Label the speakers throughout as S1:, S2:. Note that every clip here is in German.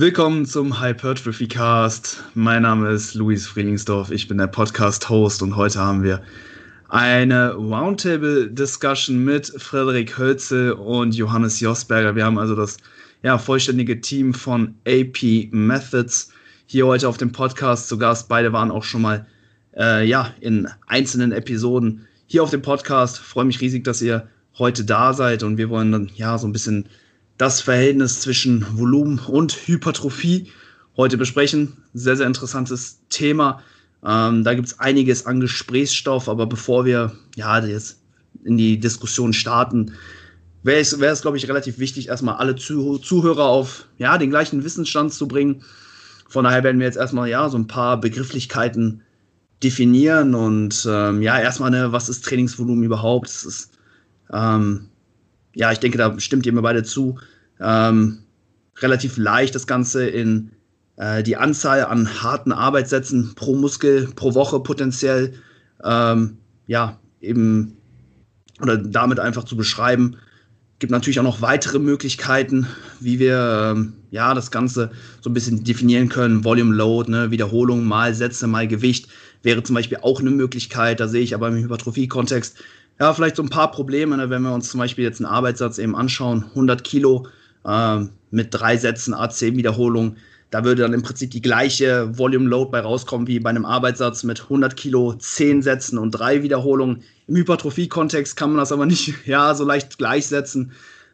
S1: Willkommen zum Hypertrophy Cast. Mein Name ist Luis Frielingsdorf. Ich bin der Podcast-Host und heute haben wir eine Roundtable-Discussion mit Frederik Hölzel und Johannes Josberger. Wir haben also das ja, vollständige Team von AP Methods hier heute auf dem Podcast zu Gast. Beide waren auch schon mal äh, ja, in einzelnen Episoden hier auf dem Podcast. Freue mich riesig, dass ihr heute da seid und wir wollen dann ja so ein bisschen das Verhältnis zwischen Volumen und Hypertrophie heute besprechen. Sehr, sehr interessantes Thema. Ähm, da gibt es einiges an Gesprächsstoff, aber bevor wir ja jetzt in die Diskussion starten, wäre es, glaube ich, relativ wichtig, erstmal alle Zuh Zuhörer auf ja, den gleichen Wissensstand zu bringen. Von daher werden wir jetzt erstmal ja so ein paar Begrifflichkeiten definieren und ähm, ja, erstmal, ne, was ist Trainingsvolumen überhaupt? Ist ähm, ja, ich denke, da stimmt ihr mir beide zu, ähm, relativ leicht das Ganze in äh, die Anzahl an harten Arbeitssätzen pro Muskel pro Woche potenziell, ähm, ja, eben oder damit einfach zu beschreiben. Gibt natürlich auch noch weitere Möglichkeiten, wie wir ähm, ja das Ganze so ein bisschen definieren können. Volume Load, ne, Wiederholung mal Sätze mal Gewicht wäre zum Beispiel auch eine Möglichkeit. Da sehe ich aber im Hypertrophie-Kontext ja, vielleicht so ein paar Probleme, ne, wenn wir uns zum Beispiel jetzt einen Arbeitssatz eben anschauen, 100 Kilo äh, mit drei Sätzen A10-Wiederholung, da würde dann im Prinzip die gleiche Volume Load bei rauskommen wie bei einem Arbeitssatz mit 100 Kilo, 10 Sätzen und drei Wiederholungen. Im Hypertrophie-Kontext kann man das aber nicht ja, so leicht gleichsetzen,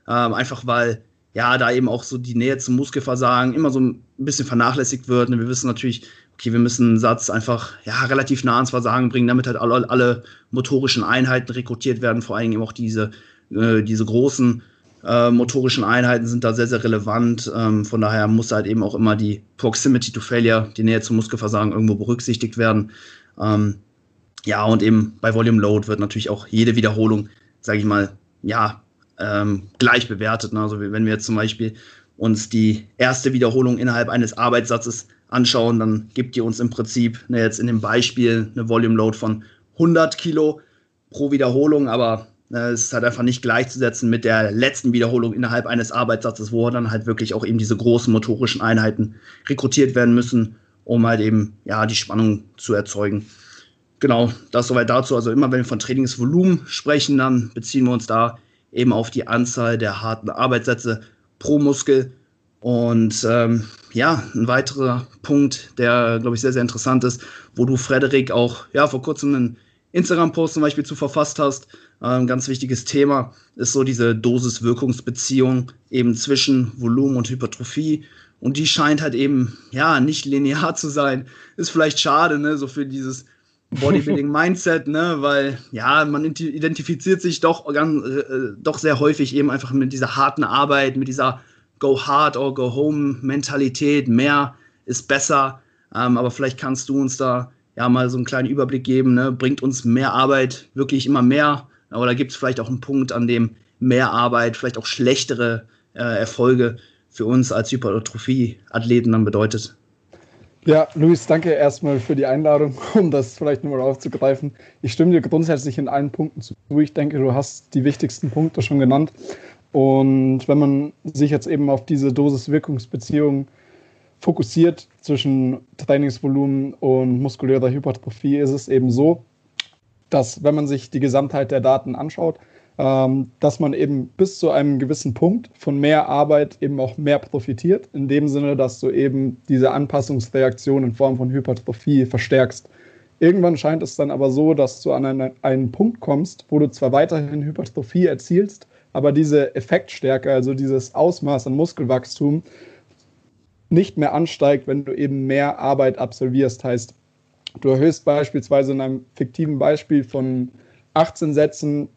S1: ähm, einfach weil ja da eben auch so die Nähe zum Muskelversagen immer so ein bisschen vernachlässigt wird. Und wir wissen natürlich, okay, wir müssen einen Satz einfach ja, relativ nah ans Versagen bringen, damit halt alle, alle motorischen Einheiten rekrutiert werden, vor allem eben auch diese, äh, diese großen äh, motorischen Einheiten sind da sehr, sehr relevant. Ähm, von daher muss halt eben auch immer die Proximity to Failure, die Nähe zum Muskelversagen irgendwo berücksichtigt werden. Ähm, ja, und eben bei Volume Load wird natürlich auch jede Wiederholung, sage ich mal, ja, ähm, gleich bewertet. Ne? Also wenn wir jetzt zum Beispiel uns die erste Wiederholung innerhalb eines Arbeitssatzes anschauen, dann gibt ihr uns im Prinzip ne, jetzt in dem Beispiel eine Volume Load von 100 Kilo pro Wiederholung, aber es ist halt einfach nicht gleichzusetzen mit der letzten Wiederholung innerhalb eines Arbeitssatzes, wo dann halt wirklich auch eben diese großen motorischen Einheiten rekrutiert werden müssen, um halt eben ja die Spannung zu erzeugen. Genau, das soweit dazu. Also immer wenn wir von Trainingsvolumen sprechen, dann beziehen wir uns da eben auf die Anzahl der harten Arbeitssätze pro Muskel und ähm, ja, ein weiterer Punkt, der, glaube ich, sehr, sehr interessant ist, wo du, Frederik, auch ja, vor kurzem einen Instagram-Post zum Beispiel zu verfasst hast. Ein ähm, ganz wichtiges Thema ist so diese Dosis-Wirkungsbeziehung eben zwischen Volumen und Hypertrophie. Und die scheint halt eben, ja, nicht linear zu sein. Ist vielleicht schade, ne, so für dieses Bodybuilding-Mindset, ne, weil, ja, man identifiziert sich doch, ganz, äh, doch sehr häufig eben einfach mit dieser harten Arbeit, mit dieser Go Hard or Go Home Mentalität, mehr ist besser. Ähm, aber vielleicht kannst du uns da ja mal so einen kleinen Überblick geben. Ne? Bringt uns mehr Arbeit wirklich immer mehr? Oder gibt es vielleicht auch einen Punkt, an dem mehr Arbeit vielleicht auch schlechtere äh, Erfolge für uns als Hypertrophie-Athleten dann bedeutet?
S2: Ja, Luis, danke erstmal für die Einladung, um das vielleicht nochmal aufzugreifen. Ich stimme dir grundsätzlich in allen Punkten zu. Ich denke, du hast die wichtigsten Punkte schon genannt. Und wenn man sich jetzt eben auf diese Dosis-Wirkungsbeziehung fokussiert zwischen Trainingsvolumen und muskulärer Hypertrophie, ist es eben so, dass wenn man sich die Gesamtheit der Daten anschaut, ähm, dass man eben bis zu einem gewissen Punkt von mehr Arbeit eben auch mehr profitiert, in dem Sinne, dass du eben diese Anpassungsreaktion in Form von Hypertrophie verstärkst. Irgendwann scheint es dann aber so, dass du an einen, einen Punkt kommst, wo du zwar weiterhin Hypertrophie erzielst, aber diese Effektstärke, also dieses Ausmaß an Muskelwachstum, nicht mehr ansteigt, wenn du eben mehr Arbeit absolvierst. Heißt, du erhöhst beispielsweise in einem fiktiven Beispiel von 18 Sätzen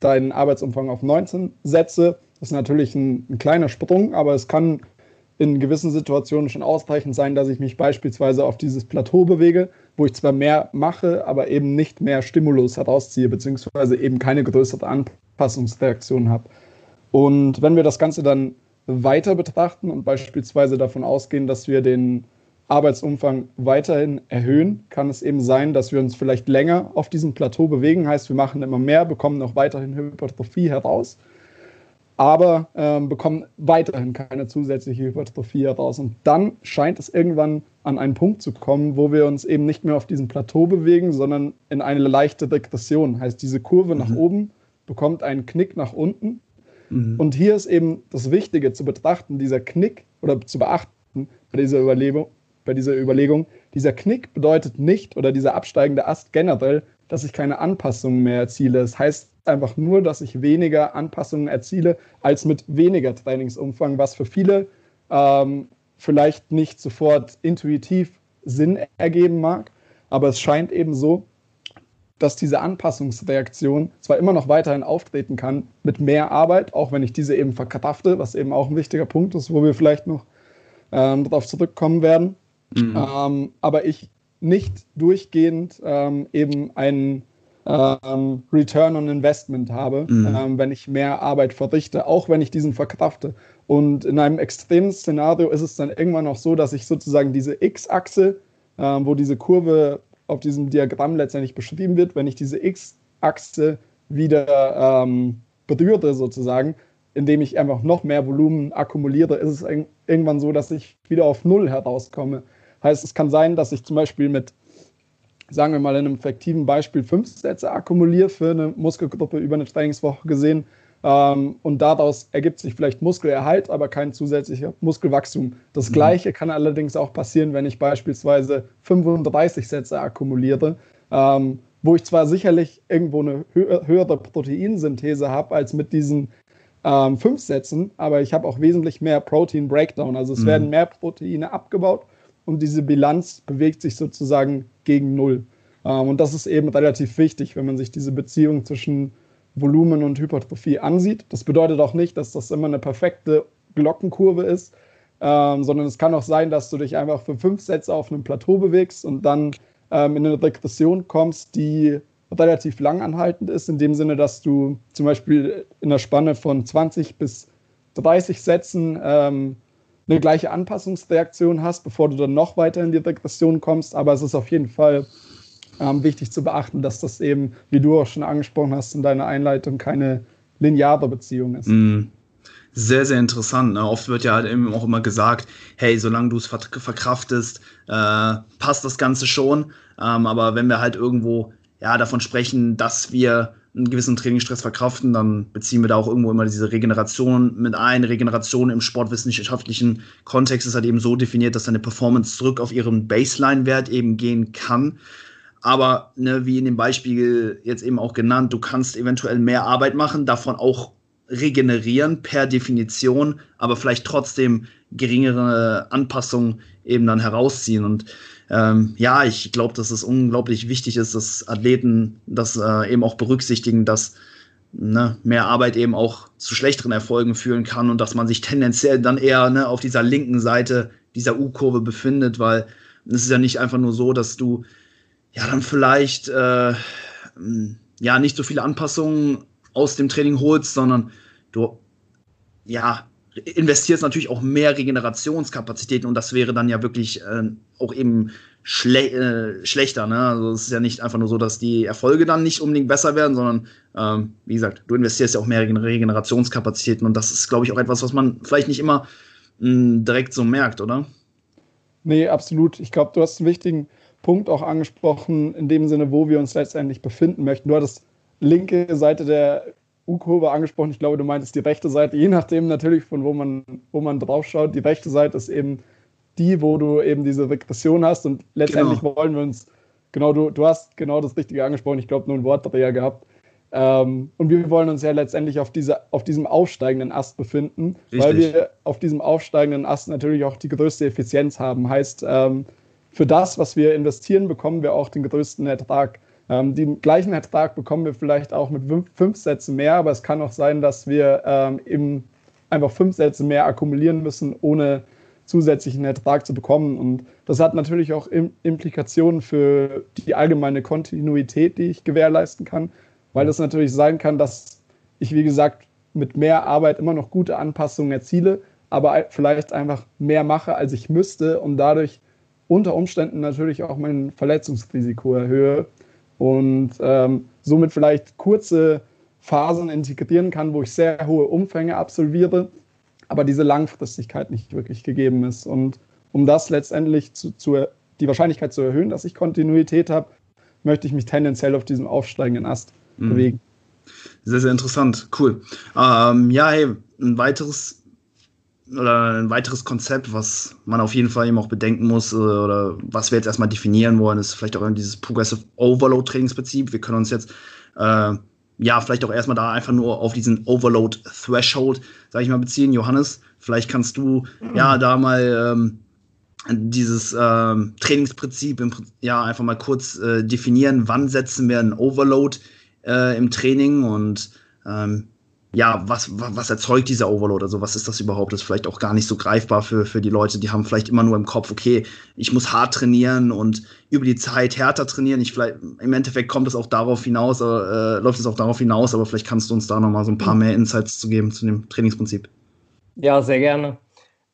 S2: deinen Arbeitsumfang auf 19 Sätze. Das ist natürlich ein, ein kleiner Sprung, aber es kann in gewissen Situationen schon ausreichend sein, dass ich mich beispielsweise auf dieses Plateau bewege, wo ich zwar mehr mache, aber eben nicht mehr Stimulus herausziehe, beziehungsweise eben keine größere Anpassung Anpassungsreaktion habe. Und wenn wir das Ganze dann weiter betrachten und beispielsweise davon ausgehen, dass wir den Arbeitsumfang weiterhin erhöhen, kann es eben sein, dass wir uns vielleicht länger auf diesem Plateau bewegen. Heißt, wir machen immer mehr, bekommen auch weiterhin Hypertrophie heraus. aber ähm, bekommen weiterhin keine zusätzliche Hypertrophie heraus. Und dann scheint es irgendwann an einen Punkt zu kommen, wo wir uns eben nicht mehr auf diesem Plateau bewegen, sondern in eine leichte Degression. Heißt, diese Kurve mhm. nach oben bekommt einen Knick nach unten. Mhm. Und hier ist eben das Wichtige zu betrachten, dieser Knick oder zu beachten bei dieser Überlegung, bei dieser Überlegung, dieser Knick bedeutet nicht oder dieser absteigende Ast generell, dass ich keine Anpassungen mehr erziele. Es das heißt einfach nur, dass ich weniger Anpassungen erziele als mit weniger Trainingsumfang, was für viele ähm, vielleicht nicht sofort intuitiv Sinn ergeben mag, aber es scheint eben so, dass diese Anpassungsreaktion zwar immer noch weiterhin auftreten kann mit mehr Arbeit, auch wenn ich diese eben verkrafte, was eben auch ein wichtiger Punkt ist, wo wir vielleicht noch ähm, darauf zurückkommen werden, mhm. ähm, aber ich nicht durchgehend ähm, eben einen ähm, Return on Investment habe, mhm. ähm, wenn ich mehr Arbeit verrichte, auch wenn ich diesen verkrafte. Und in einem extremen Szenario ist es dann irgendwann auch so, dass ich sozusagen diese X-Achse, ähm, wo diese Kurve auf diesem Diagramm letztendlich beschrieben wird, wenn ich diese X-Achse wieder ähm, berühre sozusagen, indem ich einfach noch mehr Volumen akkumuliere, ist es irgendwann so, dass ich wieder auf Null herauskomme. Heißt, es kann sein, dass ich zum Beispiel mit sagen wir mal in einem effektiven Beispiel fünf Sätze akkumuliere für eine Muskelgruppe über eine Trainingswoche gesehen. Ähm, und daraus ergibt sich vielleicht Muskelerhalt, aber kein zusätzlicher Muskelwachstum. Das mhm. gleiche kann allerdings auch passieren, wenn ich beispielsweise 35 Sätze akkumuliere, ähm, wo ich zwar sicherlich irgendwo eine hö höhere Proteinsynthese habe als mit diesen ähm, fünf Sätzen, aber ich habe auch wesentlich mehr Protein Breakdown. Also es mhm. werden mehr Proteine abgebaut und diese Bilanz bewegt sich sozusagen gegen Null. Ähm, und das ist eben relativ wichtig, wenn man sich diese Beziehung zwischen Volumen und Hypertrophie ansieht. Das bedeutet auch nicht, dass das immer eine perfekte Glockenkurve ist, ähm, sondern es kann auch sein, dass du dich einfach für fünf Sätze auf einem Plateau bewegst und dann ähm, in eine Regression kommst, die relativ lang anhaltend ist, in dem Sinne, dass du zum Beispiel in der Spanne von 20 bis 30 Sätzen eine gleiche Anpassungsreaktion hast, bevor du dann noch weiter in die Regression kommst. Aber es ist auf jeden Fall ähm, wichtig zu beachten, dass das eben, wie du auch schon angesprochen hast in deiner Einleitung, keine lineare Beziehung ist. Mm.
S1: Sehr, sehr interessant. Ne? Oft wird ja halt eben auch immer gesagt, hey, solange du es verkraftest, äh, passt das Ganze schon. Ähm, aber wenn wir halt irgendwo ja, davon sprechen, dass wir einen gewissen Trainingsstress verkraften, dann beziehen wir da auch irgendwo immer diese Regeneration mit ein. Regeneration im sportwissenschaftlichen Kontext ist halt eben so definiert, dass deine Performance zurück auf ihren Baseline-Wert eben gehen kann. Aber ne, wie in dem Beispiel jetzt eben auch genannt, du kannst eventuell mehr Arbeit machen, davon auch regenerieren per Definition, aber vielleicht trotzdem geringere Anpassungen eben dann herausziehen. Und ähm, ja, ich glaube, dass es unglaublich wichtig ist, dass Athleten das äh, eben auch berücksichtigen, dass ne, mehr Arbeit eben auch zu schlechteren Erfolgen führen kann und dass man sich tendenziell dann eher ne, auf dieser linken Seite dieser U-Kurve befindet, weil es ist ja nicht einfach nur so, dass du ja dann vielleicht äh, ja nicht so viele Anpassungen aus dem Training holst, sondern du ja investierst natürlich auch mehr Regenerationskapazitäten und das wäre dann ja wirklich äh, auch eben schle äh, schlechter. Ne? Also es ist ja nicht einfach nur so, dass die Erfolge dann nicht unbedingt besser werden, sondern ähm, wie gesagt, du investierst ja auch mehr Regenerationskapazitäten und das ist, glaube ich, auch etwas, was man vielleicht nicht immer mh, direkt so merkt, oder?
S2: Nee, absolut. Ich glaube, du hast einen wichtigen Punkt auch angesprochen, in dem Sinne, wo wir uns letztendlich befinden möchten. Du hattest linke Seite der U-Kurve angesprochen. Ich glaube, du meintest die rechte Seite, je nachdem natürlich, von wo man, wo man drauf schaut. Die rechte Seite ist eben die, wo du eben diese Regression hast und letztendlich genau. wollen wir uns, genau, du, du hast genau das Richtige angesprochen. Ich glaube, nur ein Wortdreher gehabt. Ähm, und wir wollen uns ja letztendlich auf, diese, auf diesem aufsteigenden Ast befinden, Richtig. weil wir auf diesem aufsteigenden Ast natürlich auch die größte Effizienz haben. Heißt, ähm, für das, was wir investieren, bekommen wir auch den größten Ertrag. Ähm, den gleichen Ertrag bekommen wir vielleicht auch mit fünf, fünf Sätzen mehr, aber es kann auch sein, dass wir ähm, eben einfach fünf Sätze mehr akkumulieren müssen, ohne zusätzlichen Ertrag zu bekommen. Und das hat natürlich auch Implikationen für die allgemeine Kontinuität, die ich gewährleisten kann, weil es natürlich sein kann, dass ich, wie gesagt, mit mehr Arbeit immer noch gute Anpassungen erziele, aber vielleicht einfach mehr mache, als ich müsste und dadurch unter Umständen natürlich auch mein Verletzungsrisiko erhöhe und ähm, somit vielleicht kurze Phasen integrieren kann, wo ich sehr hohe Umfänge absolviere, aber diese Langfristigkeit nicht wirklich gegeben ist. Und um das letztendlich zu, zu die Wahrscheinlichkeit zu erhöhen, dass ich Kontinuität habe, möchte ich mich tendenziell auf diesem aufsteigenden Ast mhm. bewegen.
S1: Sehr, sehr interessant. Cool. Ähm, ja, hey, ein weiteres oder ein weiteres Konzept, was man auf jeden Fall eben auch bedenken muss, äh, oder was wir jetzt erstmal definieren wollen, ist vielleicht auch dieses Progressive Overload Trainingsprinzip. Wir können uns jetzt äh, ja vielleicht auch erstmal da einfach nur auf diesen Overload Threshold, sag ich mal, beziehen. Johannes, vielleicht kannst du mhm. ja da mal ähm, dieses ähm, Trainingsprinzip im, ja einfach mal kurz äh, definieren. Wann setzen wir einen Overload äh, im Training und ähm, ja, was, was erzeugt dieser Overload? Also, was ist das überhaupt? Das ist vielleicht auch gar nicht so greifbar für, für die Leute, die haben vielleicht immer nur im Kopf, okay, ich muss hart trainieren und über die Zeit härter trainieren. Ich vielleicht, im Endeffekt kommt es auch darauf hinaus, äh, läuft es auch darauf hinaus, aber vielleicht kannst du uns da nochmal so ein paar mehr Insights zu geben zu dem Trainingsprinzip.
S3: Ja, sehr gerne.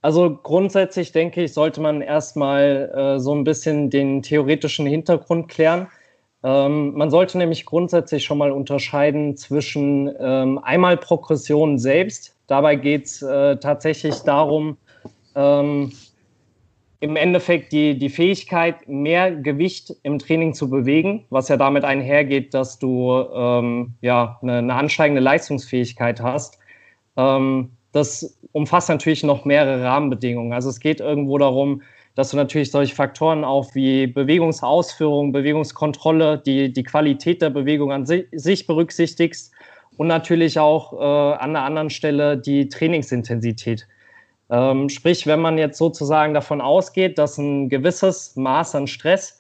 S3: Also grundsätzlich denke ich, sollte man erstmal äh, so ein bisschen den theoretischen Hintergrund klären. Ähm, man sollte nämlich grundsätzlich schon mal unterscheiden zwischen ähm, einmal Progression selbst. Dabei geht es äh, tatsächlich darum, ähm, im Endeffekt die, die Fähigkeit, mehr Gewicht im Training zu bewegen, was ja damit einhergeht, dass du ähm, ja, eine, eine, ansteigende Leistungsfähigkeit hast. Ähm, das umfasst natürlich noch mehrere Rahmenbedingungen. Also es geht irgendwo darum, dass du natürlich solche Faktoren auch wie Bewegungsausführung, Bewegungskontrolle, die, die Qualität der Bewegung an sich berücksichtigst und natürlich auch äh, an der anderen Stelle die Trainingsintensität. Ähm, sprich, wenn man jetzt sozusagen davon ausgeht, dass ein gewisses Maß an Stress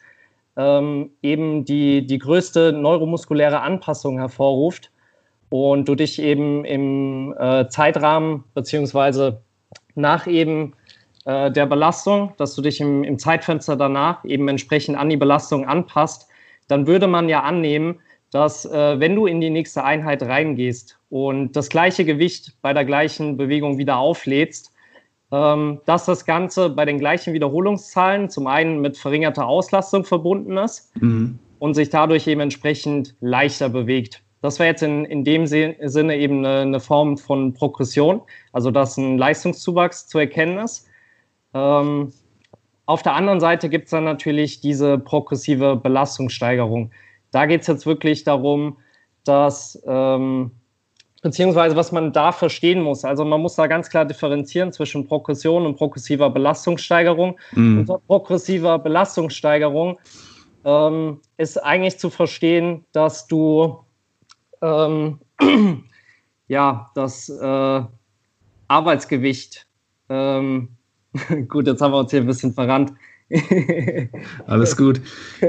S3: ähm, eben die, die größte neuromuskuläre Anpassung hervorruft und du dich eben im äh, Zeitrahmen beziehungsweise nach eben äh, der Belastung, dass du dich im, im Zeitfenster danach eben entsprechend an die Belastung anpasst, dann würde man ja annehmen, dass äh, wenn du in die nächste Einheit reingehst und das gleiche Gewicht bei der gleichen Bewegung wieder auflädst, ähm, dass das Ganze bei den gleichen Wiederholungszahlen zum einen mit verringerter Auslastung verbunden ist mhm. und sich dadurch eben entsprechend leichter bewegt. Das wäre jetzt in, in dem Sinne eben eine, eine Form von Progression, also dass ein Leistungszuwachs zu erkennen ist. Ähm, auf der anderen Seite gibt es dann natürlich diese progressive Belastungssteigerung. Da geht es jetzt wirklich darum, dass, ähm, beziehungsweise was man da verstehen muss. Also man muss da ganz klar differenzieren zwischen Progression und progressiver Belastungssteigerung. Mhm. Unter progressiver Belastungssteigerung ähm, ist eigentlich zu verstehen, dass du ähm, ja das äh, Arbeitsgewicht ähm, Gut, jetzt haben wir uns hier ein bisschen verrannt.
S1: Alles gut.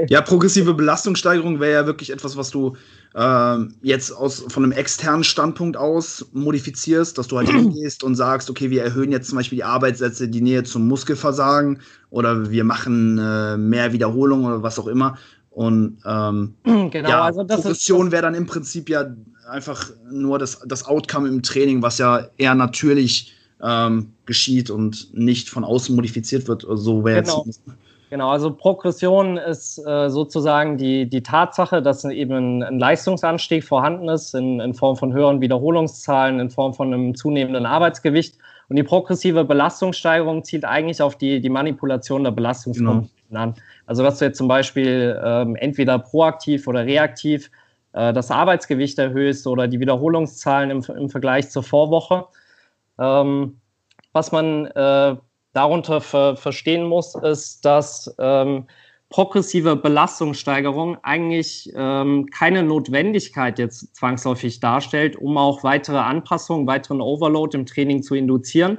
S1: Ja, progressive Belastungssteigerung wäre ja wirklich etwas, was du äh, jetzt aus, von einem externen Standpunkt aus modifizierst, dass du halt hingehst und sagst, okay, wir erhöhen jetzt zum Beispiel die Arbeitssätze, die Nähe zum Muskelversagen oder wir machen äh, mehr Wiederholungen oder was auch immer. Und ähm, genau, ja, also das Progression wäre dann im Prinzip ja einfach nur das, das Outcome im Training, was ja eher natürlich ähm, geschieht und nicht von außen modifiziert wird. So wäre
S3: genau. jetzt. Genau, also Progression ist äh, sozusagen die, die Tatsache, dass eben ein, ein Leistungsanstieg vorhanden ist in, in, Form von höheren Wiederholungszahlen, in Form von einem zunehmenden Arbeitsgewicht. Und die progressive Belastungssteigerung zielt eigentlich auf die, die Manipulation der Belastungskomponenten genau. an. Also dass du jetzt zum Beispiel ähm, entweder proaktiv oder reaktiv äh, das Arbeitsgewicht erhöhst oder die Wiederholungszahlen im, im Vergleich zur Vorwoche. Ähm, was man äh, darunter ver verstehen muss, ist, dass ähm, progressive Belastungssteigerung eigentlich ähm, keine Notwendigkeit jetzt zwangsläufig darstellt, um auch weitere Anpassungen, weiteren Overload im Training zu induzieren,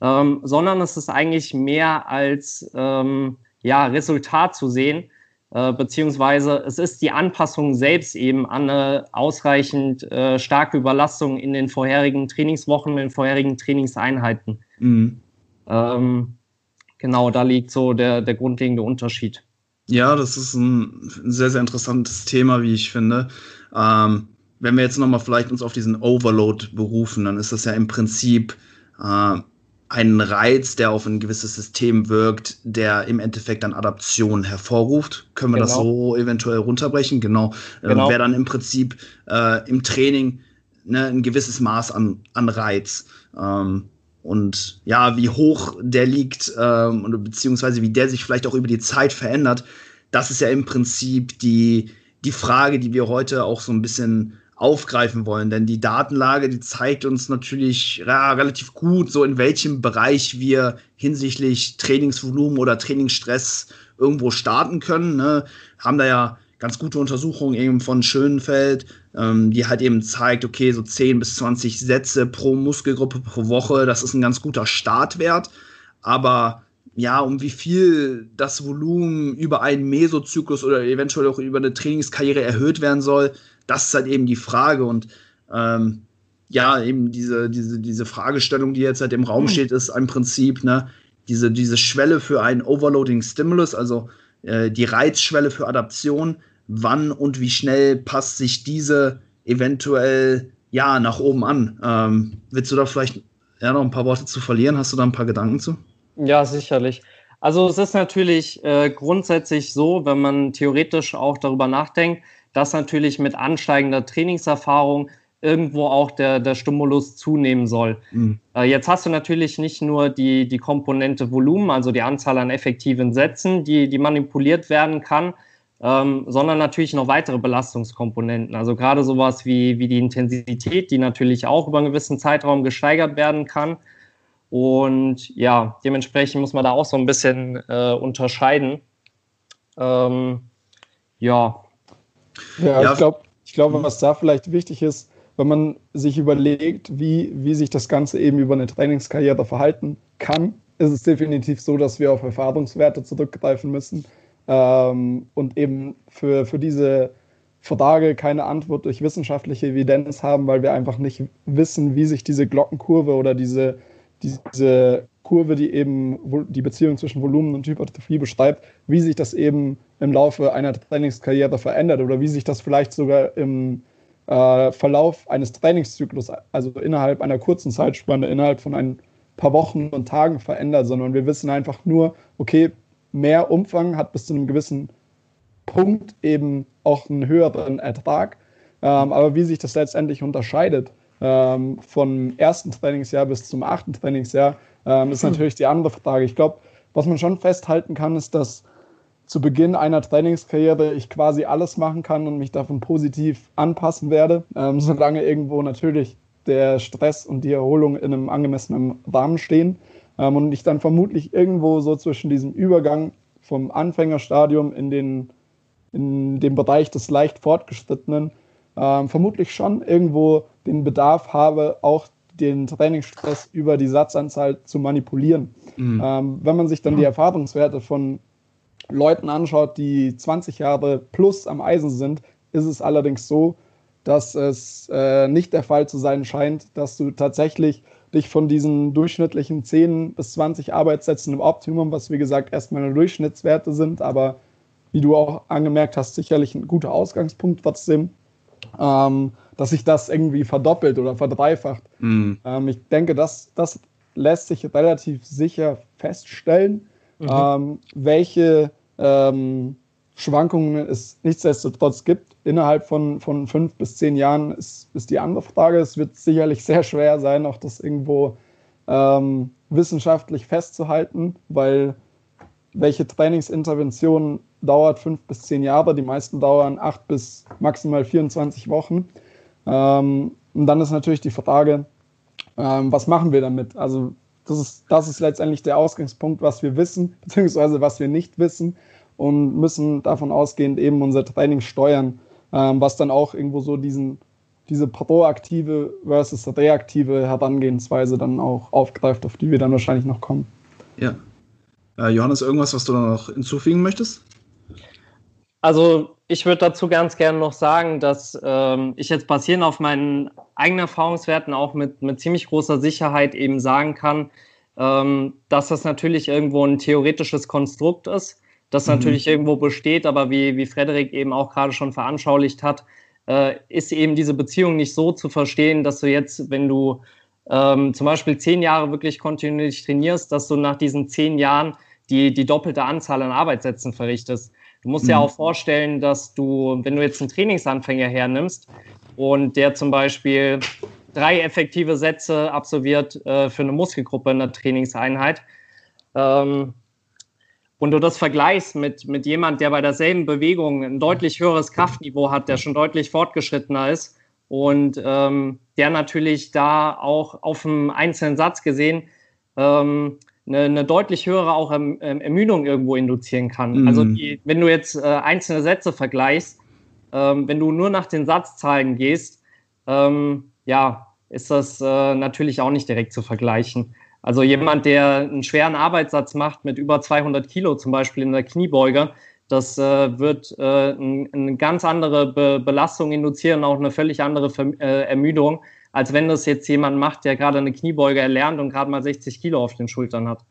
S3: ähm, sondern es ist eigentlich mehr als ähm, ja, Resultat zu sehen, äh, beziehungsweise es ist die Anpassung selbst eben an eine ausreichend äh, starke Überlastung in den vorherigen Trainingswochen, in den vorherigen Trainingseinheiten. Mhm. Ähm, genau, da liegt so der, der grundlegende Unterschied.
S1: Ja, das ist ein sehr, sehr interessantes Thema, wie ich finde. Ähm, wenn wir jetzt nochmal vielleicht uns auf diesen Overload berufen, dann ist das ja im Prinzip äh, einen Reiz, der auf ein gewisses System wirkt, der im Endeffekt dann Adaption hervorruft. Können wir genau. das so eventuell runterbrechen? Genau. Äh, genau. Wäre dann im Prinzip äh, im Training ne, ein gewisses Maß an, an Reiz. Ähm, und ja, wie hoch der liegt, ähm, beziehungsweise wie der sich vielleicht auch über die Zeit verändert, das ist ja im Prinzip die, die Frage, die wir heute auch so ein bisschen aufgreifen wollen. Denn die Datenlage, die zeigt uns natürlich ja, relativ gut, so in welchem Bereich wir hinsichtlich Trainingsvolumen oder Trainingsstress irgendwo starten können. Ne? Haben da ja ganz gute Untersuchungen eben von Schönfeld, ähm, die halt eben zeigt, okay, so 10 bis 20 Sätze pro Muskelgruppe pro Woche, das ist ein ganz guter Startwert. Aber ja, um wie viel das Volumen über einen Mesozyklus oder eventuell auch über eine Trainingskarriere erhöht werden soll, das ist halt eben die Frage. Und ähm, ja, eben diese, diese, diese Fragestellung, die jetzt halt im Raum hm. steht, ist im Prinzip, ne, diese, diese Schwelle für einen Overloading Stimulus, also äh, die Reizschwelle für Adaption, wann und wie schnell passt sich diese eventuell ja nach oben an? Ähm, willst du da vielleicht ja, noch ein paar Worte zu verlieren? Hast du da ein paar Gedanken zu?
S3: Ja, sicherlich. Also es ist natürlich äh, grundsätzlich so, wenn man theoretisch auch darüber nachdenkt, dass natürlich mit ansteigender Trainingserfahrung irgendwo auch der, der Stimulus zunehmen soll. Mhm. Äh, jetzt hast du natürlich nicht nur die, die Komponente Volumen, also die Anzahl an effektiven Sätzen, die, die manipuliert werden kann, ähm, sondern natürlich noch weitere Belastungskomponenten. Also gerade sowas wie, wie die Intensität, die natürlich auch über einen gewissen Zeitraum gesteigert werden kann. Und ja, dementsprechend muss man da auch so ein bisschen äh, unterscheiden. Ähm,
S2: ja. Ja, ja. ich glaube, ich glaub, was da vielleicht wichtig ist, wenn man sich überlegt, wie, wie sich das Ganze eben über eine Trainingskarriere verhalten kann, ist es definitiv so, dass wir auf Erfahrungswerte zurückgreifen müssen ähm, und eben für, für diese Frage keine Antwort durch wissenschaftliche Evidenz haben, weil wir einfach nicht wissen, wie sich diese Glockenkurve oder diese diese Kurve, die eben die Beziehung zwischen Volumen und Hypertrophie beschreibt, wie sich das eben im Laufe einer Trainingskarriere verändert oder wie sich das vielleicht sogar im äh, Verlauf eines Trainingszyklus, also innerhalb einer kurzen Zeitspanne, innerhalb von ein paar Wochen und Tagen verändert, sondern wir wissen einfach nur, okay, mehr Umfang hat bis zu einem gewissen Punkt eben auch einen höheren Ertrag. Ähm, aber wie sich das letztendlich unterscheidet, ähm, vom ersten Trainingsjahr bis zum achten Trainingsjahr, ähm, ist hm. natürlich die andere Frage. Ich glaube, was man schon festhalten kann, ist, dass zu Beginn einer Trainingskarriere ich quasi alles machen kann und mich davon positiv anpassen werde, ähm, solange irgendwo natürlich der Stress und die Erholung in einem angemessenen Rahmen stehen. Ähm, und ich dann vermutlich irgendwo so zwischen diesem Übergang vom Anfängerstadium in den, in den Bereich des leicht Fortgeschrittenen ähm, vermutlich schon irgendwo den Bedarf habe, auch den Trainingsstress über die Satzanzahl zu manipulieren. Mhm. Ähm, wenn man sich dann die Erfahrungswerte von Leuten anschaut, die 20 Jahre plus am Eisen sind, ist es allerdings so, dass es äh, nicht der Fall zu sein scheint, dass du tatsächlich dich von diesen durchschnittlichen 10 bis 20 Arbeitssätzen im Optimum, was wie gesagt erstmal Durchschnittswerte sind, aber wie du auch angemerkt hast, sicherlich ein guter Ausgangspunkt trotzdem, ähm, dass sich das irgendwie verdoppelt oder verdreifacht. Mhm. Ähm, ich denke, das, das lässt sich relativ sicher feststellen, mhm. ähm, welche ähm, Schwankungen es nichtsdestotrotz gibt. Innerhalb von, von fünf bis zehn Jahren ist, ist die andere Frage. Es wird sicherlich sehr schwer sein, auch das irgendwo ähm, wissenschaftlich festzuhalten, weil welche Trainingsintervention dauert fünf bis zehn Jahre, die meisten dauern acht bis maximal 24 Wochen. Ähm, und dann ist natürlich die Frage, ähm, was machen wir damit? Also das ist, das ist letztendlich der Ausgangspunkt, was wir wissen, beziehungsweise was wir nicht wissen und müssen davon ausgehend eben unser Training steuern, ähm, was dann auch irgendwo so diesen, diese proaktive versus reaktive Herangehensweise dann auch aufgreift, auf die wir dann wahrscheinlich noch kommen.
S1: Ja. Äh, Johannes, irgendwas, was du da noch hinzufügen möchtest?
S3: Also ich würde dazu ganz gerne noch sagen, dass ähm, ich jetzt basierend auf meinen eigenen Erfahrungswerten auch mit, mit ziemlich großer Sicherheit eben sagen kann, ähm, dass das natürlich irgendwo ein theoretisches Konstrukt ist, das mhm. natürlich irgendwo besteht, aber wie, wie Frederik eben auch gerade schon veranschaulicht hat, äh, ist eben diese Beziehung nicht so zu verstehen, dass du jetzt, wenn du ähm, zum Beispiel zehn Jahre wirklich kontinuierlich trainierst, dass du nach diesen zehn Jahren die, die doppelte Anzahl an Arbeitssätzen verrichtest. Du musst mhm. ja auch vorstellen, dass du, wenn du jetzt einen Trainingsanfänger hernimmst und der zum Beispiel drei effektive Sätze absolviert äh, für eine Muskelgruppe in der Trainingseinheit. Ähm, und du das vergleichst mit, mit jemand, der bei derselben Bewegung ein deutlich höheres Kraftniveau hat, der schon deutlich fortgeschrittener ist und ähm, der natürlich da auch auf einem einzelnen Satz gesehen ähm, eine, eine, deutlich höhere auch erm, ähm, Ermüdung irgendwo induzieren kann. Mhm. Also die, wenn du jetzt äh, einzelne Sätze vergleichst, ähm, wenn du nur nach den Satzzahlen gehst, ähm, ja, ist das äh, natürlich auch nicht direkt zu vergleichen. Also jemand, der einen schweren Arbeitssatz macht mit über 200 Kilo zum Beispiel in der Kniebeuge, das äh, wird äh, ein, eine ganz andere Be Belastung induzieren, auch eine völlig andere Ver äh, Ermüdung, als wenn das jetzt jemand macht, der gerade eine Kniebeuge erlernt und gerade mal 60 Kilo auf den Schultern hat.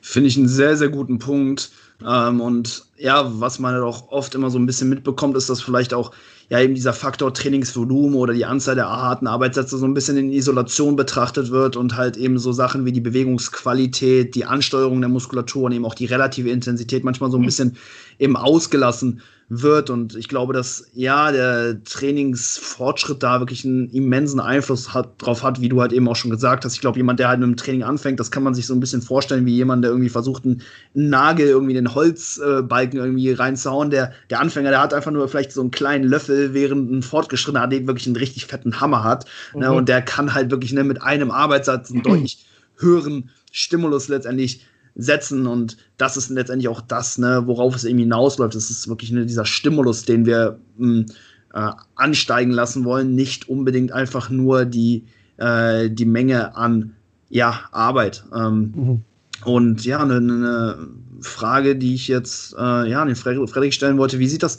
S1: Finde ich einen sehr, sehr guten Punkt. Ähm, und ja, was man auch oft immer so ein bisschen mitbekommt, ist, dass vielleicht auch ja eben dieser Faktor Trainingsvolumen oder die Anzahl der harten Arbeitssätze so ein bisschen in Isolation betrachtet wird und halt eben so Sachen wie die Bewegungsqualität, die Ansteuerung der Muskulatur und eben auch die relative Intensität manchmal so ein bisschen eben ausgelassen wird. Und ich glaube, dass ja der Trainingsfortschritt da wirklich einen immensen Einfluss hat, drauf hat, wie du halt eben auch schon gesagt hast. Ich glaube, jemand, der halt mit dem Training anfängt, das kann man sich so ein bisschen vorstellen, wie jemand, der irgendwie versucht, einen Nagel irgendwie in den Holzbalken irgendwie reinzuhauen. Der, der Anfänger, der hat einfach nur vielleicht so einen kleinen Löffel, während ein fortgeschrittener Athlet wirklich einen richtig fetten Hammer hat. Ne? Mhm. Ne? Und der kann halt wirklich ne, mit einem Arbeitssatz einen deutlich höheren Stimulus letztendlich setzen. Und das ist letztendlich auch das, ne, worauf es eben hinausläuft. Es ist wirklich ne, dieser Stimulus, den wir mh, hm, äh, ansteigen lassen wollen, nicht unbedingt einfach nur die, äh, die Menge an ja, Arbeit. Ähm, mhm. Und ja, eine, eine, Frage, die ich jetzt äh, ja, an den Frederik stellen wollte, wie sieht das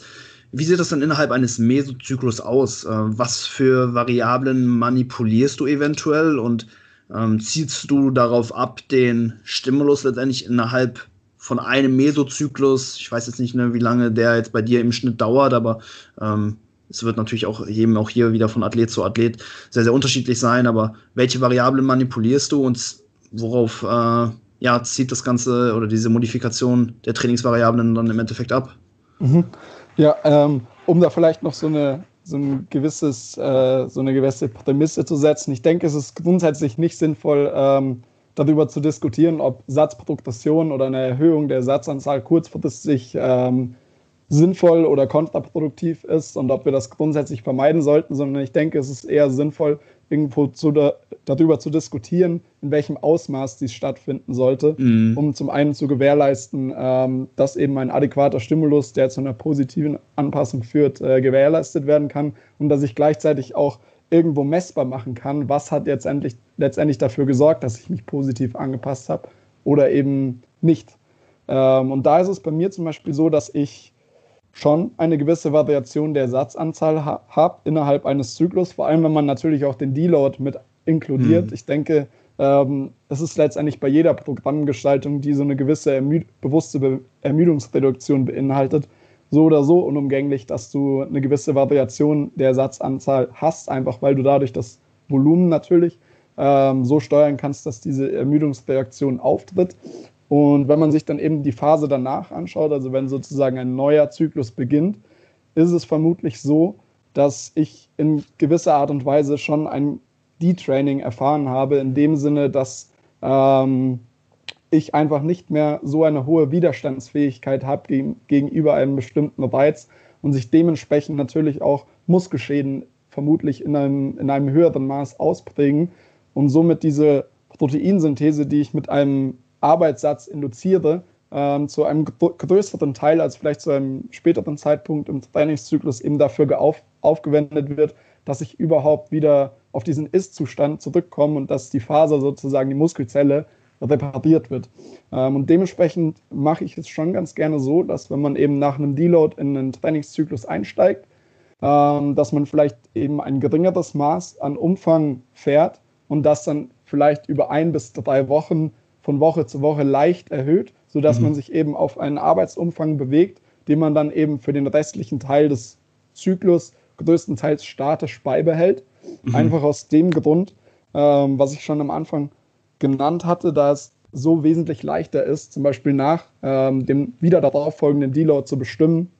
S1: wie sieht das dann innerhalb eines Mesozyklus aus? Äh, was für Variablen manipulierst du eventuell und ähm, zielst du darauf ab, den Stimulus letztendlich innerhalb von einem Mesozyklus, ich weiß jetzt nicht, ne, wie lange der jetzt bei dir im Schnitt dauert, aber ähm, es wird natürlich auch eben auch hier wieder von Athlet zu Athlet sehr, sehr unterschiedlich sein, aber welche Variablen manipulierst du und worauf äh, ja, zieht das Ganze oder diese Modifikation der Trainingsvariablen dann im Endeffekt ab?
S2: Mhm. Ja, ähm, um da vielleicht noch so eine so ein gewisses, äh, so eine gewisse Prämisse zu setzen. Ich denke, es ist grundsätzlich nicht sinnvoll, ähm, darüber zu diskutieren, ob Satzproduktion oder eine Erhöhung der Satzanzahl kurzfristig ähm, sinnvoll oder kontraproduktiv ist und ob wir das grundsätzlich vermeiden sollten, sondern ich denke, es ist eher sinnvoll, irgendwo zu da, darüber zu diskutieren, in welchem Ausmaß dies stattfinden sollte, mhm. um zum einen zu gewährleisten, ähm, dass eben ein adäquater Stimulus, der zu einer positiven Anpassung führt, äh, gewährleistet werden kann und dass ich gleichzeitig auch irgendwo messbar machen kann, was hat jetzt endlich, letztendlich dafür gesorgt, dass ich mich positiv angepasst habe oder eben nicht. Ähm, und da ist es bei mir zum Beispiel so, dass ich schon eine gewisse Variation der Satzanzahl ha habe innerhalb eines Zyklus, vor allem wenn man natürlich auch den Deload mit inkludiert. Mhm. Ich denke, ähm, es ist letztendlich bei jeder Programmgestaltung, die so eine gewisse ermüd bewusste Be Ermüdungsreduktion beinhaltet, so oder so unumgänglich, dass du eine gewisse Variation der Satzanzahl hast, einfach weil du dadurch das Volumen natürlich ähm, so steuern kannst, dass diese Ermüdungsreaktion auftritt. Und wenn man sich dann eben die Phase danach anschaut, also wenn sozusagen ein neuer Zyklus beginnt, ist es vermutlich so, dass ich in gewisser Art und Weise schon ein Detraining erfahren habe, in dem Sinne, dass ähm, ich einfach nicht mehr so eine hohe Widerstandsfähigkeit habe gegen, gegenüber einem bestimmten Reiz und sich dementsprechend natürlich auch Muskelschäden vermutlich in einem, in einem höheren Maß ausprägen. Und somit diese Proteinsynthese, die ich mit einem Arbeitssatz induziere, ähm, zu einem größeren Teil als vielleicht zu einem späteren Zeitpunkt im Trainingszyklus eben dafür auf, aufgewendet wird, dass ich überhaupt wieder auf diesen Ist-Zustand zurückkomme und dass die Faser sozusagen, die Muskelzelle, repariert wird. Ähm, und dementsprechend mache ich es schon ganz gerne so, dass wenn man eben nach einem Deload in einen Trainingszyklus einsteigt, ähm, dass man vielleicht eben ein geringeres Maß an Umfang fährt und das dann vielleicht über ein bis drei Wochen von Woche zu Woche leicht erhöht, sodass mhm. man sich eben auf einen Arbeitsumfang bewegt, den man dann eben für den restlichen Teil des Zyklus größtenteils statisch beibehält. Mhm. Einfach aus dem Grund, ähm, was ich schon am Anfang genannt hatte, da es so wesentlich leichter ist, zum Beispiel nach ähm, dem wieder darauf folgenden Deload zu bestimmen,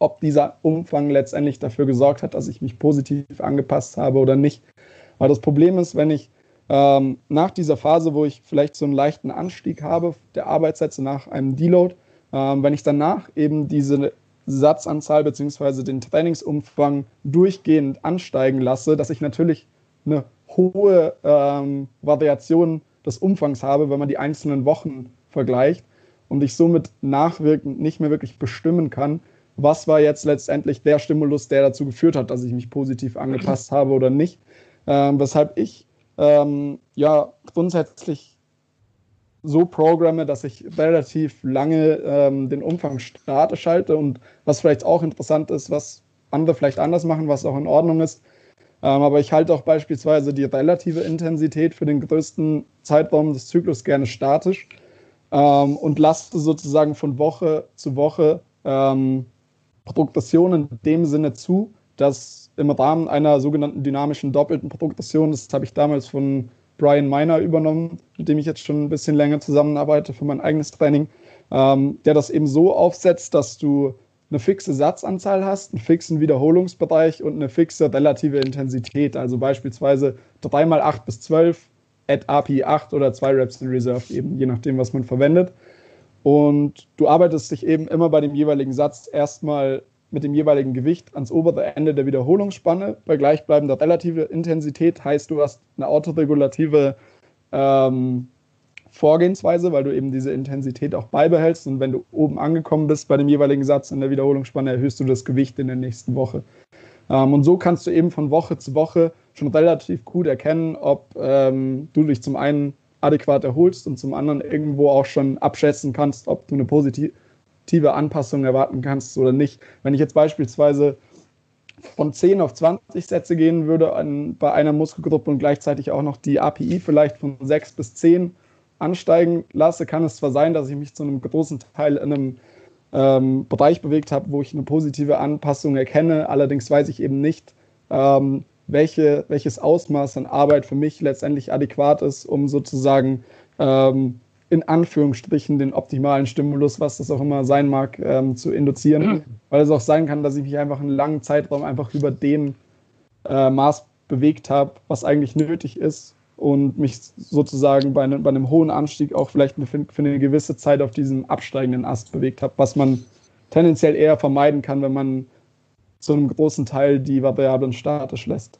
S2: ob dieser Umfang letztendlich dafür gesorgt hat, dass ich mich positiv angepasst habe oder nicht. Weil das Problem ist, wenn ich ähm, nach dieser Phase, wo ich vielleicht so einen leichten Anstieg habe der Arbeitssätze nach einem Deload, ähm, wenn ich danach eben diese Satzanzahl bzw. den Trainingsumfang durchgehend ansteigen lasse, dass ich natürlich eine hohe ähm, Variation des Umfangs habe, wenn man die einzelnen Wochen vergleicht und ich somit nachwirkend nicht mehr wirklich bestimmen kann, was war jetzt letztendlich der Stimulus, der dazu geführt hat, dass ich mich positiv angepasst habe oder nicht. Ähm, weshalb ich ähm, ja grundsätzlich so programme, dass ich relativ lange ähm, den Umfang statisch halte und was vielleicht auch interessant ist, was andere vielleicht anders machen, was auch in Ordnung ist. Ähm, aber ich halte auch beispielsweise die relative Intensität für den größten Zeitraum des Zyklus gerne statisch ähm, und lasse sozusagen von Woche zu Woche ähm, Progression in dem Sinne zu, dass im Rahmen einer sogenannten dynamischen doppelten Progression, das habe ich damals von Brian Miner übernommen, mit dem ich jetzt schon ein bisschen länger zusammenarbeite für mein eigenes Training, ähm, der das eben so aufsetzt, dass du eine fixe Satzanzahl hast, einen fixen Wiederholungsbereich und eine fixe relative Intensität. Also beispielsweise 3 mal 8 bis 12 at API 8 oder 2 Reps in Reserve, eben je nachdem, was man verwendet. Und du arbeitest dich eben immer bei dem jeweiligen Satz erstmal mit dem jeweiligen Gewicht ans obere Ende der Wiederholungsspanne bei gleichbleibender relative Intensität. Heißt, du hast eine autoregulative ähm, Vorgehensweise, weil du eben diese Intensität auch beibehältst. Und wenn du oben angekommen bist bei dem jeweiligen Satz in der Wiederholungsspanne, erhöhst du das Gewicht in der nächsten Woche. Ähm, und so kannst du eben von Woche zu Woche schon relativ gut erkennen, ob ähm, du dich zum einen adäquat erholst und zum anderen irgendwo auch schon abschätzen kannst, ob du eine positive tiefe Anpassungen erwarten kannst oder nicht. Wenn ich jetzt beispielsweise von 10 auf 20 Sätze gehen würde an, bei einer Muskelgruppe und gleichzeitig auch noch die API vielleicht von 6 bis 10 ansteigen lasse, kann es zwar sein, dass ich mich zu einem großen Teil in einem ähm, Bereich bewegt habe, wo ich eine positive Anpassung erkenne. Allerdings weiß ich eben nicht, ähm, welche, welches Ausmaß an Arbeit für mich letztendlich adäquat ist, um sozusagen ähm, in Anführungsstrichen den optimalen Stimulus, was das auch immer sein mag, ähm, zu induzieren. Mhm. Weil es auch sein kann, dass ich mich einfach einen langen Zeitraum einfach über dem äh, Maß bewegt habe, was eigentlich nötig ist und mich sozusagen bei, ne, bei einem hohen Anstieg auch vielleicht für, für, eine gewisse Zeit auf diesem absteigenden Ast bewegt habe, was man tendenziell eher vermeiden kann, wenn man zu einem großen Teil die Variablen statisch lässt.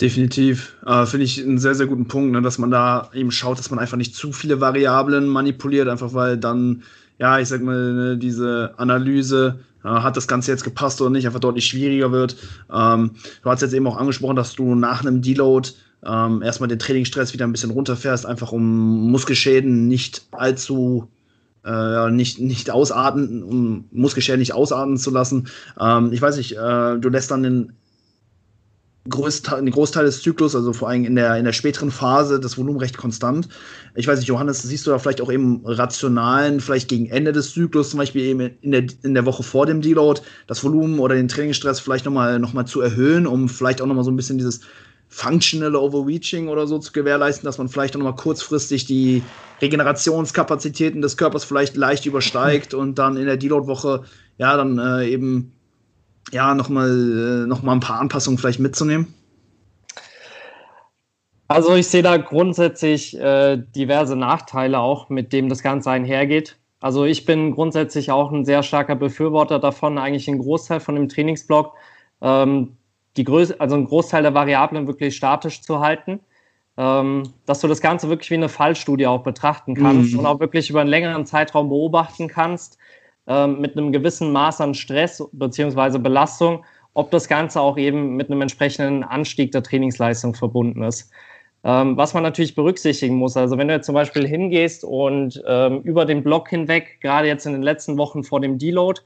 S1: Definitiv. Äh, Finde ich einen sehr, sehr guten Punkt, ne, dass man da eben schaut, dass man einfach nicht zu viele Variablen manipuliert, einfach weil dann, ja, ich sag mal, ne, diese Analyse, äh, hat das Ganze jetzt gepasst oder nicht, einfach deutlich schwieriger wird. Ähm, du hast jetzt eben auch angesprochen, dass du nach einem Deload ähm, erstmal den Trainingsstress wieder ein bisschen runterfährst, einfach um Muskelschäden nicht allzu äh, nicht, nicht ausarten, um Muskelschäden nicht ausarten zu lassen. Ähm, ich weiß nicht, äh, du lässt dann den Großteil, den Großteil des Zyklus, also vor allem in der, in der späteren Phase, das Volumen recht konstant. Ich weiß nicht, Johannes, siehst du da vielleicht auch eben rationalen, vielleicht gegen Ende des Zyklus, zum Beispiel eben in der, in der Woche vor dem Deload, das Volumen oder den Trainingsstress vielleicht nochmal noch mal zu erhöhen, um vielleicht auch nochmal so ein bisschen dieses functional Overreaching oder so zu gewährleisten, dass man vielleicht auch nochmal kurzfristig die Regenerationskapazitäten des Körpers vielleicht leicht übersteigt und dann in der Deload-Woche ja dann äh, eben ja, nochmal äh, noch mal ein paar Anpassungen vielleicht mitzunehmen?
S3: Also ich sehe da grundsätzlich äh, diverse Nachteile auch, mit dem das Ganze einhergeht. Also ich bin grundsätzlich auch ein sehr starker Befürworter davon, eigentlich einen Großteil von dem Trainingsblock, ähm, die Größe, also einen Großteil der Variablen wirklich statisch zu halten, ähm, dass du das Ganze wirklich wie eine Fallstudie auch betrachten kannst mhm. und auch wirklich über einen längeren Zeitraum beobachten kannst, ähm, mit einem gewissen Maß an Stress bzw. Belastung, ob das Ganze auch eben mit einem entsprechenden Anstieg der Trainingsleistung verbunden ist. Ähm, was man natürlich berücksichtigen muss, also wenn du jetzt zum Beispiel hingehst und ähm, über den Block hinweg, gerade jetzt in den letzten Wochen vor dem Deload,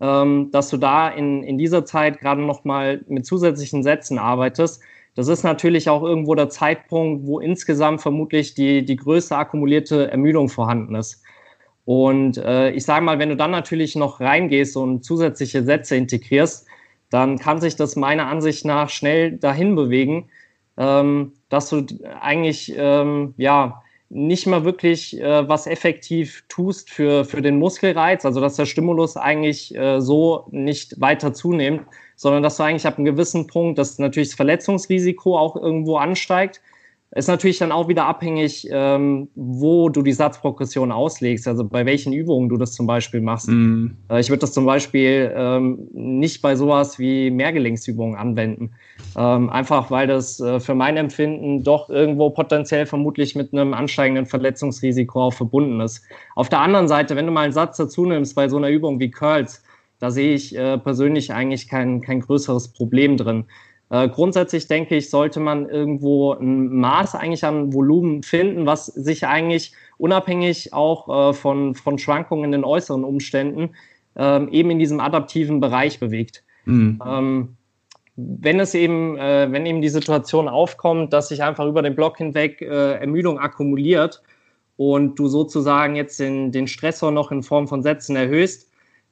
S3: ähm, dass du da in, in dieser Zeit gerade nochmal mit zusätzlichen Sätzen arbeitest, das ist natürlich auch irgendwo der Zeitpunkt, wo insgesamt vermutlich die, die größte akkumulierte Ermüdung vorhanden ist. Und äh, ich sage mal, wenn du dann natürlich noch reingehst und zusätzliche Sätze integrierst, dann kann sich das meiner Ansicht nach schnell dahin bewegen, ähm, dass du eigentlich ähm, ja nicht mal wirklich äh, was effektiv tust für, für den Muskelreiz, also dass der Stimulus eigentlich äh, so nicht weiter zunimmt, sondern dass du eigentlich ab einem gewissen Punkt, dass natürlich das Verletzungsrisiko auch irgendwo ansteigt ist natürlich dann auch wieder abhängig, ähm, wo du die Satzprogression auslegst, also bei welchen Übungen du das zum Beispiel machst. Mm. Äh, ich würde das zum Beispiel ähm, nicht bei sowas wie Mehrgelenksübungen anwenden. Ähm, einfach weil das äh, für mein Empfinden doch irgendwo potenziell vermutlich mit einem ansteigenden Verletzungsrisiko auch verbunden ist. Auf der anderen Seite, wenn du mal einen Satz dazu nimmst bei so einer Übung wie Curls, da sehe ich äh, persönlich eigentlich kein, kein größeres Problem drin. Äh, grundsätzlich denke ich, sollte man irgendwo ein Maß eigentlich an Volumen finden, was sich eigentlich unabhängig auch äh, von, von Schwankungen in den äußeren Umständen ähm, eben in diesem adaptiven Bereich bewegt. Mhm. Ähm, wenn es eben, äh, wenn eben die Situation aufkommt, dass sich einfach über den Block hinweg äh, Ermüdung akkumuliert und du sozusagen jetzt den, den Stressor noch in Form von Sätzen erhöhst,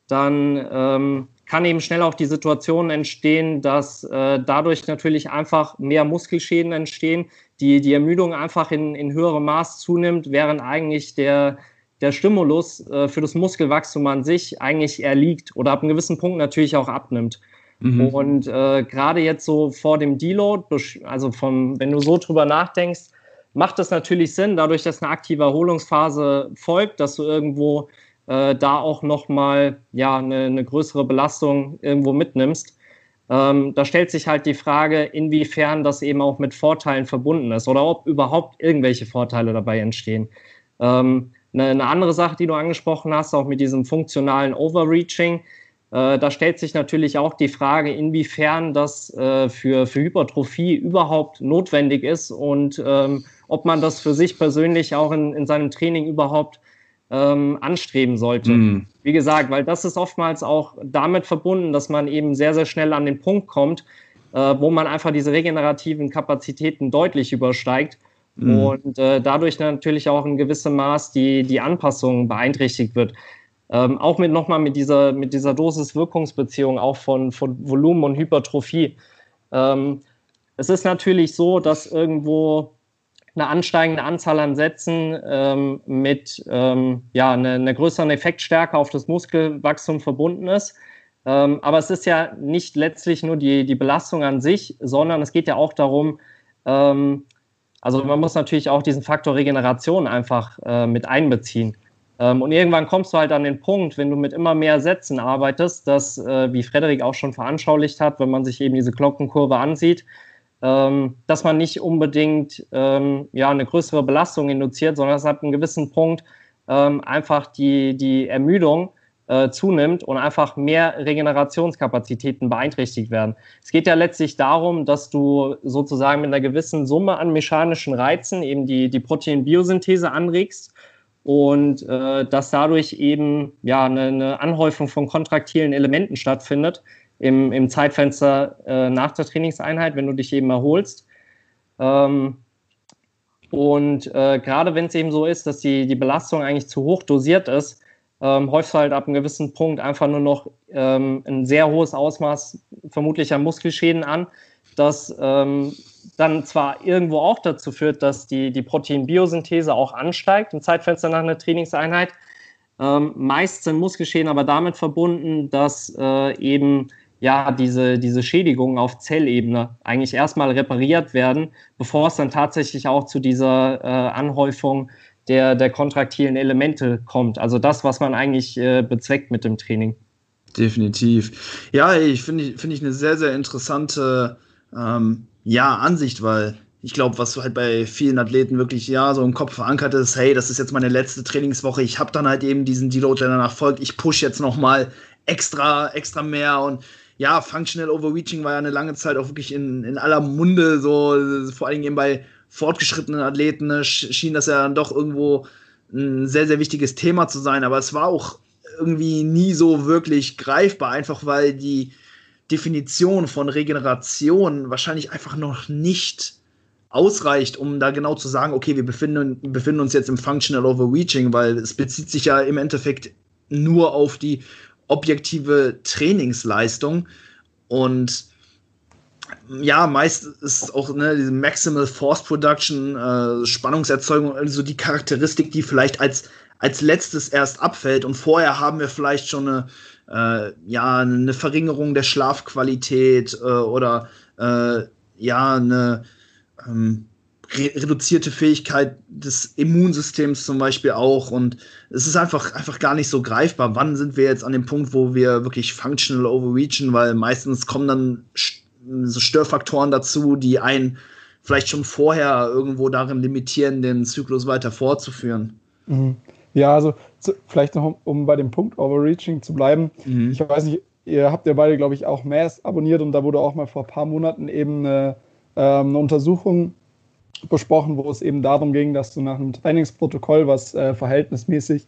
S3: dann ähm, kann eben schnell auch die Situation entstehen, dass äh, dadurch natürlich einfach mehr Muskelschäden entstehen, die, die Ermüdung einfach in, in höherem Maß zunimmt, während eigentlich der, der Stimulus äh, für das Muskelwachstum an sich eigentlich erliegt oder ab einem gewissen Punkt natürlich auch abnimmt. Mhm. Und äh, gerade jetzt so vor dem Deload, also vom, wenn du so drüber nachdenkst, macht es natürlich Sinn, dadurch, dass eine aktive Erholungsphase folgt, dass du irgendwo äh, da auch nochmal ja, eine, eine größere Belastung irgendwo mitnimmst. Ähm, da stellt sich halt die Frage, inwiefern das eben auch mit Vorteilen verbunden ist oder ob überhaupt irgendwelche Vorteile dabei entstehen. Ähm, eine, eine, andere Sache, die du angesprochen hast, auch mit diesem funktionalen Overreaching, äh, da stellt sich natürlich auch die Frage, inwiefern das äh, für, für Hypertrophie überhaupt notwendig ist und ähm, ob man das für sich persönlich auch in, in seinem Training überhaupt ähm, anstreben sollte. Mhm. Wie gesagt, weil das ist oftmals auch damit verbunden, dass man eben sehr, sehr schnell an den Punkt kommt, äh, wo man einfach diese regenerativen Kapazitäten deutlich übersteigt mhm. und äh, dadurch natürlich auch in gewissem Maß die, die Anpassung beeinträchtigt wird. Ähm, auch mit nochmal mit dieser, mit dieser Dosis-Wirkungsbeziehung auch von, von Volumen und Hypertrophie. Ähm, es ist natürlich so, dass irgendwo eine ansteigende Anzahl an Sätzen ähm, mit ähm, ja, einer eine größeren Effektstärke auf das Muskelwachstum verbunden ist. Ähm, aber es ist ja nicht letztlich nur die, die Belastung an sich, sondern es geht ja auch darum, ähm, also man muss natürlich auch diesen Faktor Regeneration einfach äh, mit einbeziehen. Ähm, und irgendwann kommst du halt an den Punkt, wenn du mit immer mehr Sätzen arbeitest, dass, äh, wie Frederik auch schon veranschaulicht hat, wenn man sich eben diese Glockenkurve ansieht, ähm, dass man nicht unbedingt ähm, ja, eine größere Belastung induziert, sondern dass ab einem gewissen Punkt ähm, einfach die, die Ermüdung äh, zunimmt und einfach mehr Regenerationskapazitäten beeinträchtigt werden. Es geht ja letztlich darum, dass du sozusagen mit einer gewissen Summe an mechanischen Reizen eben die, die Proteinbiosynthese anregst und äh, dass dadurch eben ja eine, eine Anhäufung von kontraktilen Elementen stattfindet, im, im Zeitfenster äh, nach der Trainingseinheit, wenn du dich eben erholst. Ähm, und äh, gerade wenn es eben so ist, dass die, die Belastung eigentlich zu hoch dosiert ist, ähm, häufst du halt ab einem gewissen Punkt einfach nur noch ähm, ein sehr hohes Ausmaß vermutlicher Muskelschäden an, das ähm, dann zwar irgendwo auch dazu führt, dass die, die Proteinbiosynthese auch ansteigt im Zeitfenster nach einer Trainingseinheit. Ähm, meist sind Muskelschäden aber damit verbunden, dass äh, eben ja, diese, diese Schädigungen auf Zellebene eigentlich erstmal repariert werden, bevor es dann tatsächlich auch zu dieser äh, Anhäufung der, der kontraktilen Elemente kommt. Also das, was man eigentlich äh, bezweckt mit dem Training.
S1: Definitiv. Ja, ich finde find ich eine sehr, sehr interessante ähm, ja, Ansicht, weil ich glaube, was halt bei vielen Athleten wirklich ja so im Kopf verankert ist, hey, das ist jetzt meine letzte Trainingswoche, ich habe dann halt eben diesen Deload, der danach folgt, ich push jetzt noch mal extra, extra mehr und ja, Functional Overreaching war ja eine lange Zeit auch wirklich in, in aller Munde, so vor allem eben bei fortgeschrittenen Athleten ne, schien das ja dann doch irgendwo ein sehr, sehr wichtiges Thema zu sein, aber es war auch irgendwie nie so wirklich greifbar, einfach weil die Definition von Regeneration wahrscheinlich einfach noch nicht ausreicht, um da genau zu sagen, okay, wir befinden, befinden uns jetzt im Functional Overreaching, weil es bezieht sich ja im Endeffekt nur auf die objektive Trainingsleistung. Und ja, meist ist auch ne, diese Maximal Force Production, äh, Spannungserzeugung, also die Charakteristik, die vielleicht als, als letztes erst abfällt. Und vorher haben wir vielleicht schon eine, äh, ja, eine Verringerung der Schlafqualität äh, oder äh, ja, eine ähm, re reduzierte Fähigkeit des Immunsystems zum Beispiel auch. Und es ist einfach, einfach gar nicht so greifbar. Wann sind wir jetzt an dem Punkt, wo wir wirklich functional overreachen, weil meistens kommen dann so Störfaktoren dazu, die einen vielleicht schon vorher irgendwo darin limitieren, den Zyklus weiter fortzuführen.
S2: Mhm. Ja, also zu, vielleicht noch, um, bei dem Punkt Overreaching zu bleiben. Mhm. Ich weiß nicht, ihr habt ja beide, glaube ich, auch Mass abonniert und da wurde auch mal vor ein paar Monaten eben eine, ähm, eine Untersuchung besprochen, wo es eben darum ging, dass du nach einem Trainingsprotokoll, was äh, verhältnismäßig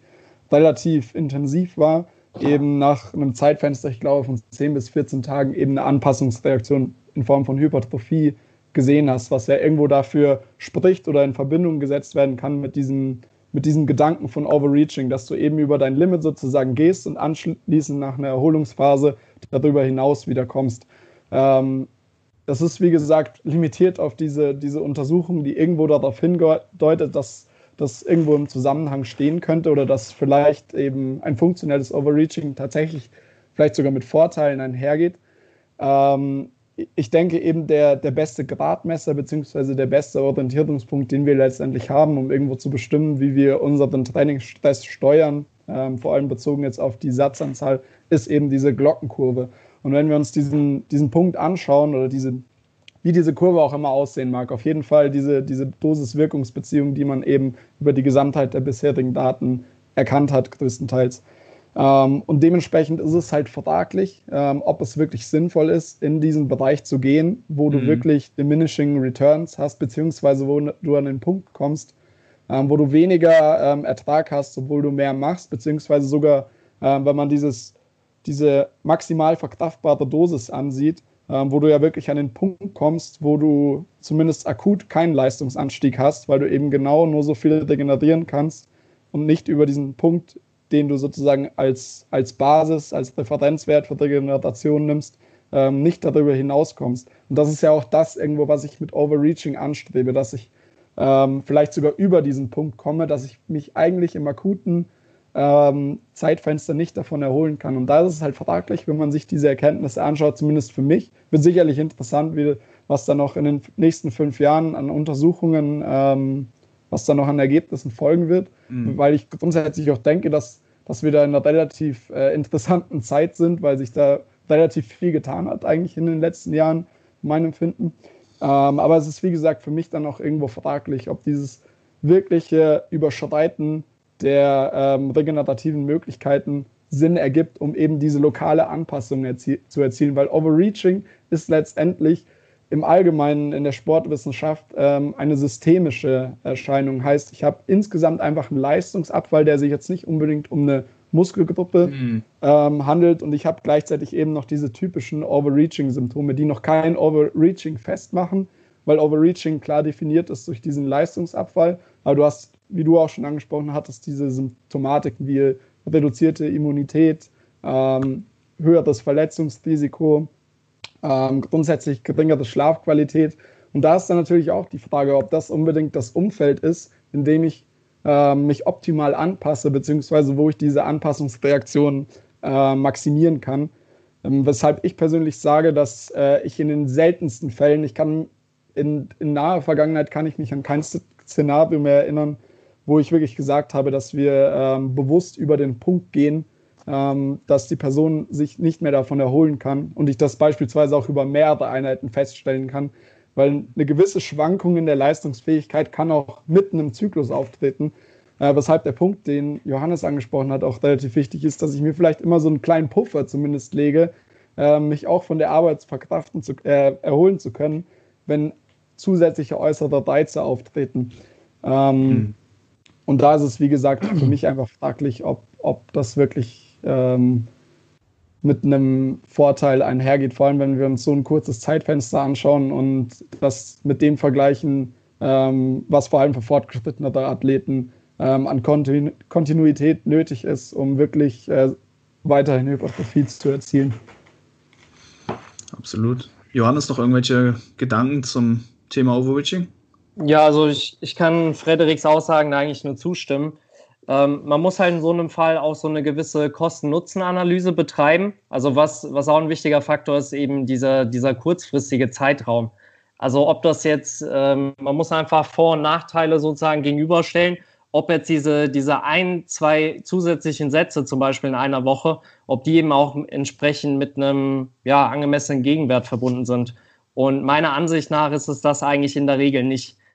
S2: relativ intensiv war, eben nach einem Zeitfenster, ich glaube von 10 bis 14 Tagen, eben eine Anpassungsreaktion in Form von Hypertrophie gesehen hast, was ja irgendwo dafür spricht oder in Verbindung gesetzt werden kann mit diesem, mit diesem Gedanken von Overreaching, dass du eben über dein Limit sozusagen gehst und anschließend nach einer Erholungsphase darüber hinaus wieder kommst. Ähm, das ist, wie gesagt, limitiert auf diese, diese Untersuchung, die irgendwo darauf hindeutet, dass das irgendwo im Zusammenhang stehen könnte oder dass vielleicht eben ein funktionelles Overreaching tatsächlich vielleicht sogar mit Vorteilen einhergeht. Ähm, ich denke eben, der, der beste Gradmesser bzw. der beste Orientierungspunkt, den wir letztendlich haben, um irgendwo zu bestimmen, wie wir unseren Trainingsstress steuern, ähm, vor allem bezogen jetzt auf die Satzanzahl, ist eben diese Glockenkurve. Und wenn wir uns diesen, diesen Punkt anschauen oder diese, wie diese Kurve auch immer aussehen mag, auf jeden Fall diese, diese Dosis-Wirkungsbeziehung, die man eben über die Gesamtheit der bisherigen Daten erkannt hat, größtenteils. Ähm, und dementsprechend ist es halt fraglich, ähm, ob es wirklich sinnvoll ist, in diesen Bereich zu gehen, wo du mhm. wirklich diminishing returns hast, beziehungsweise wo du an den Punkt kommst, ähm, wo du weniger ähm, Ertrag hast, obwohl du mehr machst, beziehungsweise sogar, ähm, wenn man dieses diese maximal verkraftbare Dosis ansieht, ähm, wo du ja wirklich an den Punkt kommst, wo du zumindest akut keinen Leistungsanstieg hast, weil du eben genau nur so viel regenerieren kannst und nicht über diesen Punkt, den du sozusagen als, als Basis, als Referenzwert für Regeneration nimmst, ähm, nicht darüber hinauskommst. Und das ist ja auch das irgendwo, was ich mit Overreaching anstrebe, dass ich ähm, vielleicht sogar über diesen Punkt komme, dass ich mich eigentlich im akuten ähm, Zeitfenster nicht davon erholen kann. Und da ist es halt fraglich, wenn man sich diese Erkenntnisse anschaut, zumindest für mich. Wird sicherlich interessant, wie, was da noch in den nächsten fünf Jahren an Untersuchungen, ähm, was da noch an Ergebnissen folgen wird, mhm. weil ich grundsätzlich auch denke, dass, dass wir da in einer relativ äh, interessanten Zeit sind, weil sich da relativ viel getan hat eigentlich in den letzten Jahren, meinem Empfinden. Ähm, aber es ist, wie gesagt, für mich dann auch irgendwo fraglich, ob dieses wirkliche Überschreiten der ähm, regenerativen Möglichkeiten Sinn ergibt, um eben diese lokale Anpassung erzie zu erzielen, weil Overreaching ist letztendlich im Allgemeinen in der Sportwissenschaft ähm, eine systemische Erscheinung. Heißt, ich habe insgesamt einfach einen Leistungsabfall, der sich jetzt nicht unbedingt um eine Muskelgruppe mhm. ähm, handelt und ich habe gleichzeitig eben noch diese typischen Overreaching-Symptome, die noch kein Overreaching festmachen, weil Overreaching klar definiert ist durch diesen Leistungsabfall, aber du hast wie du auch schon angesprochen hattest, diese Symptomatiken wie reduzierte Immunität, ähm, höheres Verletzungsrisiko, ähm, grundsätzlich geringere Schlafqualität. Und da ist dann natürlich auch die Frage, ob das unbedingt das Umfeld ist, in dem ich äh, mich optimal anpasse, beziehungsweise wo ich diese Anpassungsreaktion äh, maximieren kann. Ähm, weshalb ich persönlich sage, dass äh, ich in den seltensten Fällen, ich kann in, in naher Vergangenheit kann ich mich an kein Szenario mehr erinnern, wo ich wirklich gesagt habe, dass wir ähm, bewusst über den Punkt gehen, ähm, dass die Person sich nicht mehr davon erholen kann und ich das beispielsweise auch über mehrere Einheiten feststellen kann, weil eine gewisse Schwankung in der Leistungsfähigkeit kann auch mitten im Zyklus auftreten. Äh, weshalb der Punkt, den Johannes angesprochen hat, auch relativ wichtig ist, dass ich mir vielleicht immer so einen kleinen Puffer zumindest lege, äh, mich auch von der Arbeit verkraften zu, äh, erholen zu können, wenn zusätzliche äußere Reize auftreten. Ähm, mhm. Und da ist es, wie gesagt, für mich einfach fraglich, ob, ob das wirklich ähm, mit einem Vorteil einhergeht, vor allem wenn wir uns so ein kurzes Zeitfenster anschauen und das mit dem vergleichen, ähm, was vor allem für fortgeschrittenere Athleten ähm, an Kontinu Kontinuität nötig ist, um wirklich äh, weiterhin Hypertrophie zu erzielen.
S1: Absolut. Johannes, noch irgendwelche Gedanken zum Thema Overreaching?
S3: Ja, also ich, ich kann Frederiks Aussagen eigentlich nur zustimmen. Ähm, man muss halt in so einem Fall auch so eine gewisse Kosten-Nutzen-Analyse betreiben. Also was, was auch ein wichtiger Faktor ist, eben dieser, dieser kurzfristige Zeitraum. Also ob das jetzt, ähm, man muss einfach Vor- und Nachteile sozusagen gegenüberstellen, ob jetzt diese, diese ein, zwei zusätzlichen Sätze zum Beispiel in einer Woche, ob die eben auch entsprechend mit einem ja, angemessenen Gegenwert verbunden sind. Und meiner Ansicht nach ist es das eigentlich in der Regel nicht.